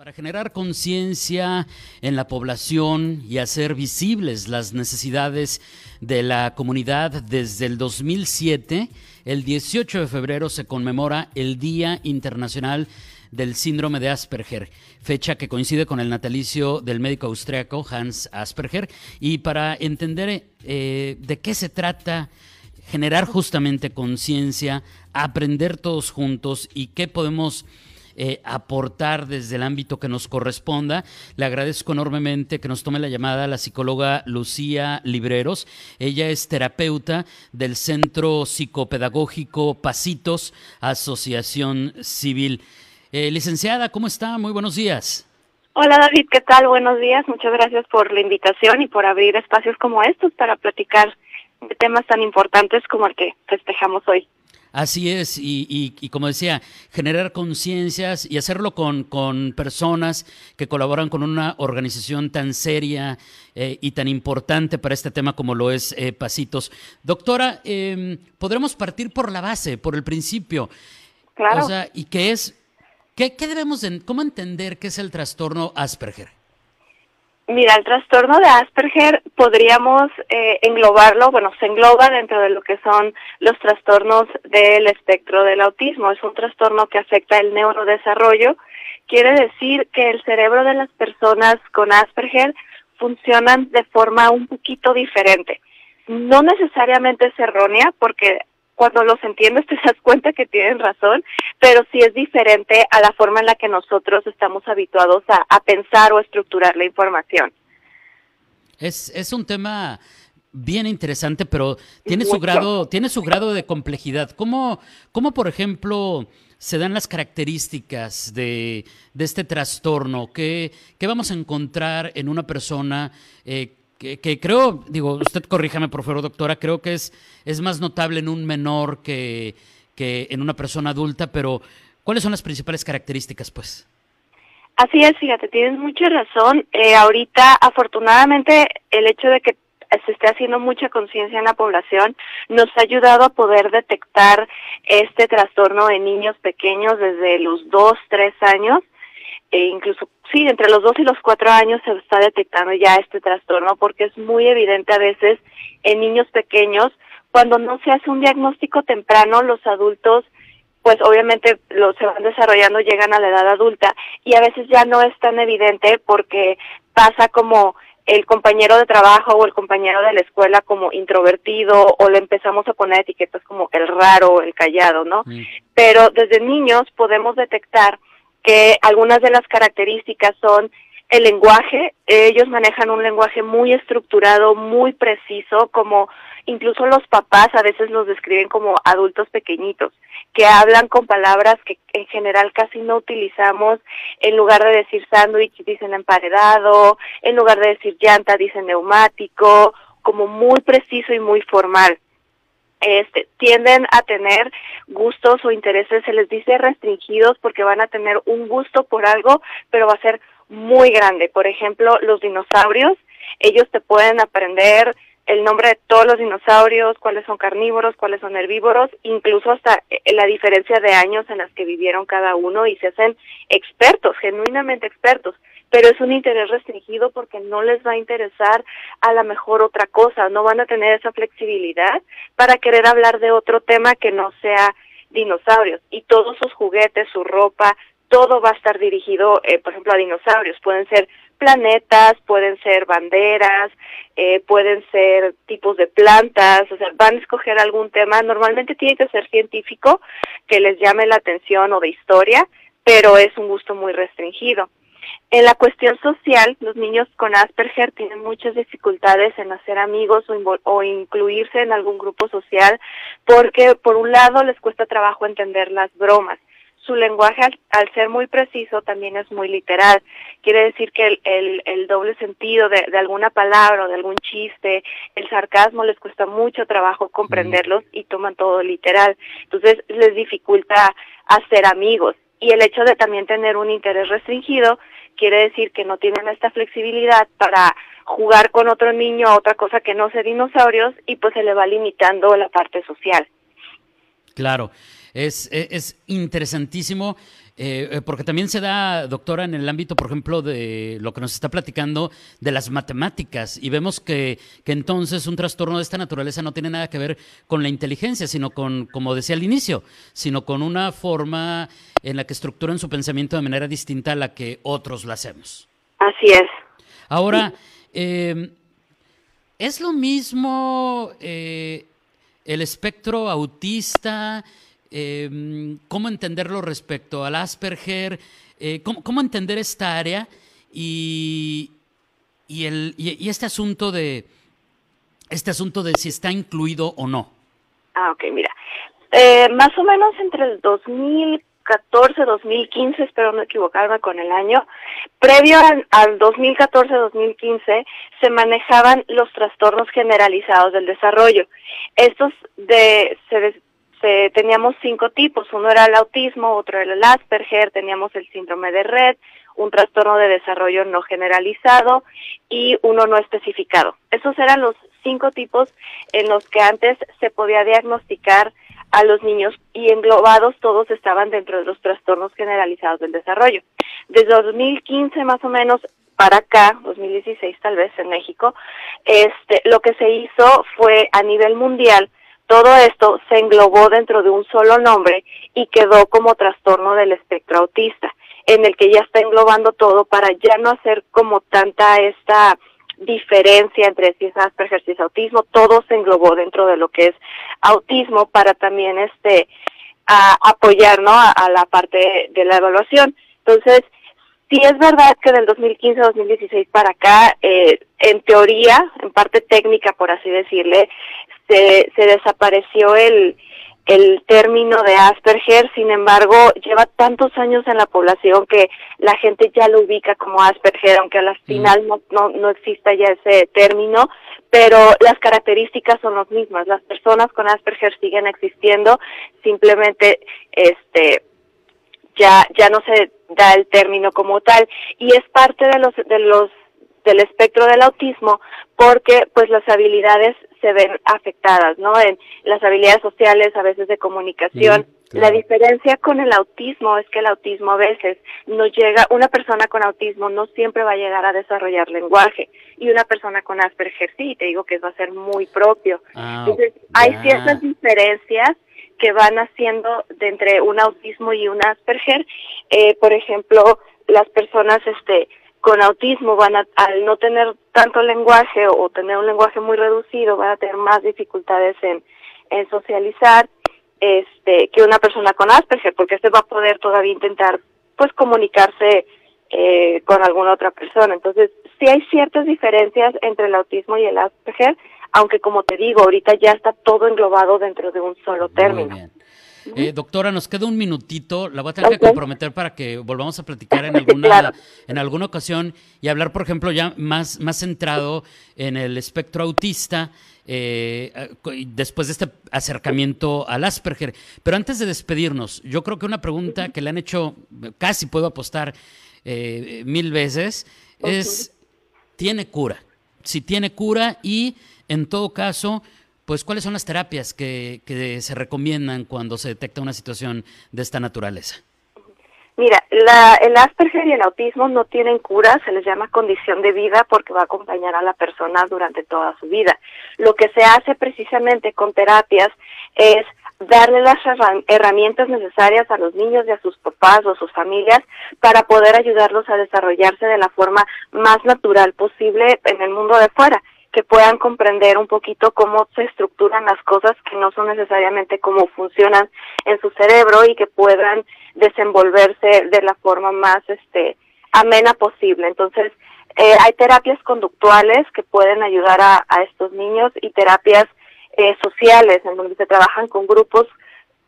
Para generar conciencia en la población y hacer visibles las necesidades de la comunidad, desde el 2007, el 18 de febrero se conmemora el Día Internacional del Síndrome de Asperger, fecha que coincide con el natalicio del médico austriaco Hans Asperger. Y para entender eh, de qué se trata, generar justamente conciencia, aprender todos juntos y qué podemos eh, aportar desde el ámbito que nos corresponda. Le agradezco enormemente que nos tome la llamada la psicóloga Lucía Libreros. Ella es terapeuta del Centro Psicopedagógico Pasitos, Asociación Civil. Eh, licenciada, ¿cómo está? Muy buenos días. Hola David, ¿qué tal? Buenos días. Muchas gracias por la invitación y por abrir espacios como estos para platicar de temas tan importantes como el que festejamos hoy. Así es, y, como decía, generar conciencias y hacerlo con, con, personas que colaboran con una organización tan seria eh, y tan importante para este tema como lo es eh, Pasitos. Doctora, eh, podremos partir por la base, por el principio. Claro. O sea, ¿y qué es? ¿Qué, qué debemos, de, cómo entender qué es el trastorno Asperger? Mira, el trastorno de Asperger podríamos eh, englobarlo, bueno, se engloba dentro de lo que son los trastornos del espectro del autismo. Es un trastorno que afecta el neurodesarrollo. Quiere decir que el cerebro de las personas con Asperger funcionan de forma un poquito diferente. No necesariamente es errónea, porque cuando los entiendes te das cuenta que tienen razón, pero sí es diferente a la forma en la que nosotros estamos habituados a, pensar o estructurar la información. Es, es un tema bien interesante, pero tiene su grado, tiene su grado de complejidad. ¿Cómo, cómo por ejemplo, se dan las características de, de este trastorno? ¿Qué, ¿Qué, vamos a encontrar en una persona eh, que, creo, digo, usted corríjame por favor, doctora, creo que es, es más notable en un menor que, que en una persona adulta, pero ¿cuáles son las principales características, pues? Así es, fíjate, tienes mucha razón. Eh, ahorita, afortunadamente, el hecho de que se esté haciendo mucha conciencia en la población nos ha ayudado a poder detectar este trastorno en niños pequeños desde los dos, tres años e incluso sí, entre los dos y los cuatro años se está detectando ya este trastorno porque es muy evidente a veces en niños pequeños cuando no se hace un diagnóstico temprano los adultos pues obviamente los se van desarrollando llegan a la edad adulta y a veces ya no es tan evidente porque pasa como el compañero de trabajo o el compañero de la escuela como introvertido o le empezamos a poner etiquetas como el raro, el callado, ¿no? Mm. Pero desde niños podemos detectar que algunas de las características son el lenguaje, ellos manejan un lenguaje muy estructurado, muy preciso, como incluso los papás a veces los describen como adultos pequeñitos, que hablan con palabras que en general casi no utilizamos, en lugar de decir sándwich dicen emparedado, en lugar de decir llanta dicen neumático, como muy preciso y muy formal. Este, tienden a tener gustos o intereses, se les dice restringidos porque van a tener un gusto por algo, pero va a ser muy grande. Por ejemplo, los dinosaurios, ellos te pueden aprender el nombre de todos los dinosaurios, cuáles son carnívoros, cuáles son herbívoros, incluso hasta eh, la diferencia de años en las que vivieron cada uno y se hacen expertos, genuinamente expertos pero es un interés restringido porque no les va a interesar a la mejor otra cosa, no van a tener esa flexibilidad para querer hablar de otro tema que no sea dinosaurios y todos sus juguetes, su ropa, todo va a estar dirigido, eh, por ejemplo, a dinosaurios. Pueden ser planetas, pueden ser banderas, eh, pueden ser tipos de plantas, o sea, van a escoger algún tema. Normalmente tiene que ser científico, que les llame la atención o de historia, pero es un gusto muy restringido. En la cuestión social, los niños con Asperger tienen muchas dificultades en hacer amigos o, o, incluirse en algún grupo social porque, por un lado, les cuesta trabajo entender las bromas. Su lenguaje, al, ser muy preciso, también es muy literal. Quiere decir que el, el, el doble sentido de, de, alguna palabra o de algún chiste, el sarcasmo, les cuesta mucho trabajo comprenderlos y toman todo literal. Entonces, les dificulta hacer amigos y el hecho de también tener un interés restringido quiere decir que no tienen esta flexibilidad para jugar con otro niño a otra cosa que no sea dinosaurios y pues se le va limitando la parte social. Claro, es, es interesantísimo Eh, eh, porque también se da, doctora, en el ámbito, por ejemplo, de lo que nos está platicando de las matemáticas, y vemos que, que, entonces un trastorno de esta naturaleza no tiene nada que ver con la inteligencia, sino con, como decía al inicio, sino con una forma en la que estructuran su pensamiento de manera distinta a la que otros lo hacemos. Así es. Ahora, eh, ¿es lo mismo el espectro autista? Eh, cómo entenderlo respecto al Asperger, eh, cómo, entender esta área y, y, el, y, este asunto de este asunto de si está incluido o no. Ah, ok, mira. Eh, más o menos entre el 2014, 2015, espero no equivocarme con el año, previo al, al 2014-2015 se manejaban los trastornos generalizados del desarrollo. Estos de, se, teníamos cinco tipos, uno era el autismo, otro era el Asperger, teníamos el síndrome de red, un trastorno de desarrollo no generalizado y uno no especificado. Esos eran los cinco tipos en los que antes se podía diagnosticar a los niños y englobados todos estaban dentro de los trastornos generalizados del desarrollo. Desde 2015 más o menos para acá, 2016 tal vez en México, este, lo que se hizo fue a nivel mundial todo esto se englobó dentro de un solo nombre y quedó como trastorno del espectro autista, en el que ya está englobando todo para ya no hacer como tanta esta diferencia entre si es Asperger, si autismo, todo se englobó dentro de lo que es autismo para también este apoyar ¿no? a, la parte de la evaluación. Entonces, sí es verdad que del 2015-2016 para acá, eh, en teoría, en parte técnica, por así decirle, se, se desapareció el, el término de Asperger, sin embargo, lleva tantos años en la población que la gente ya lo ubica como Asperger, aunque al mm. final no, no, no exista ya ese término, pero las características son las mismas. Las personas con Asperger siguen existiendo, simplemente este ya ya no se da el término como tal y es parte de los de los del espectro del autismo porque pues las habilidades se ven afectadas, ¿no? En las habilidades sociales, a veces de comunicación. La diferencia con el autismo es que el autismo a veces no llega, una persona con autismo no siempre va a llegar a desarrollar lenguaje y una persona con Asperger sí, te digo que va a ser muy propio. Ah, Entonces, hay ciertas diferencias que van haciendo de entre un autismo y un Asperger. Eh, por ejemplo, las personas este con autismo van a, al no tener tanto lenguaje o tener un lenguaje muy reducido, van a tener más dificultades en, socializar este que una persona con Asperger, porque este va a poder todavía intentar pues comunicarse eh, con alguna otra persona. Entonces, sí hay ciertas diferencias entre el autismo y el Asperger, aunque como te digo, ahorita ya está todo englobado dentro de un solo término. Eh, doctora, nos queda un minutito. La voy a tener que comprometer para que volvamos a platicar en alguna, en alguna ocasión y hablar, por ejemplo, ya más, más centrado en el espectro autista. Eh, después de este acercamiento al Asperger. Pero antes de despedirnos, yo creo que una pregunta que le han hecho, casi puedo apostar eh, mil veces, es, ¿tiene cura? Si tiene cura y, en todo caso, pues cuáles son las terapias que, se recomiendan cuando se detecta una situación de esta naturaleza. Mira, la, el Asperger y el autismo no tienen cura, se les llama condición de vida porque va a acompañar a la persona durante toda su vida. Lo que se hace precisamente con terapias es darle las herramientas necesarias a los niños y a sus papás o sus familias para poder ayudarlos a desarrollarse de la forma más natural posible en el mundo de fuera que puedan comprender un poquito cómo se estructuran las cosas que no son necesariamente cómo funcionan en su cerebro y que puedan desenvolverse de la forma más este amena posible. Entonces, eh, hay terapias conductuales que pueden ayudar a, a estos niños y terapias eh, sociales en donde se trabajan con grupos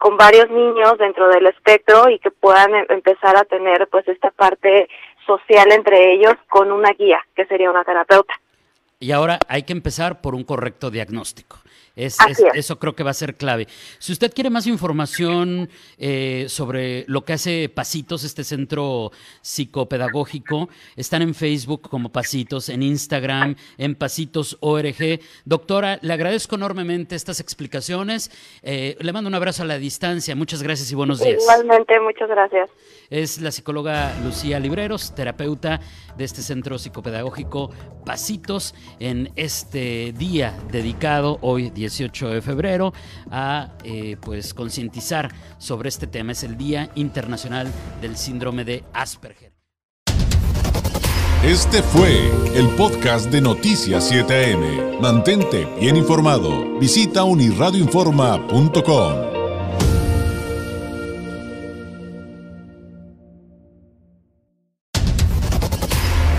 con varios niños dentro del espectro y que puedan em, empezar a tener pues esta parte social entre ellos con una guía que sería una terapeuta. Y ahora hay que empezar por un correcto diagnóstico. Eso creo que va a ser clave. Si usted quiere más información eh, sobre lo que hace Pasitos, este centro psicopedagógico, están en Facebook como Pasitos, en Instagram, en Pasitos.org. Doctora, le agradezco enormemente estas explicaciones. Eh, le mando un abrazo a la distancia. Muchas gracias y buenos días. Igualmente, muchas gracias. Es la psicóloga Lucía Libreros, terapeuta de este centro psicopedagógico Pasitos, en este día dedicado hoy 18 de febrero a eh, pues concientizar sobre este tema. Es el Día Internacional del Síndrome de Asperger. Este fue el podcast de Noticias 7am. Mantente bien informado. Visita unirradioinforma.com.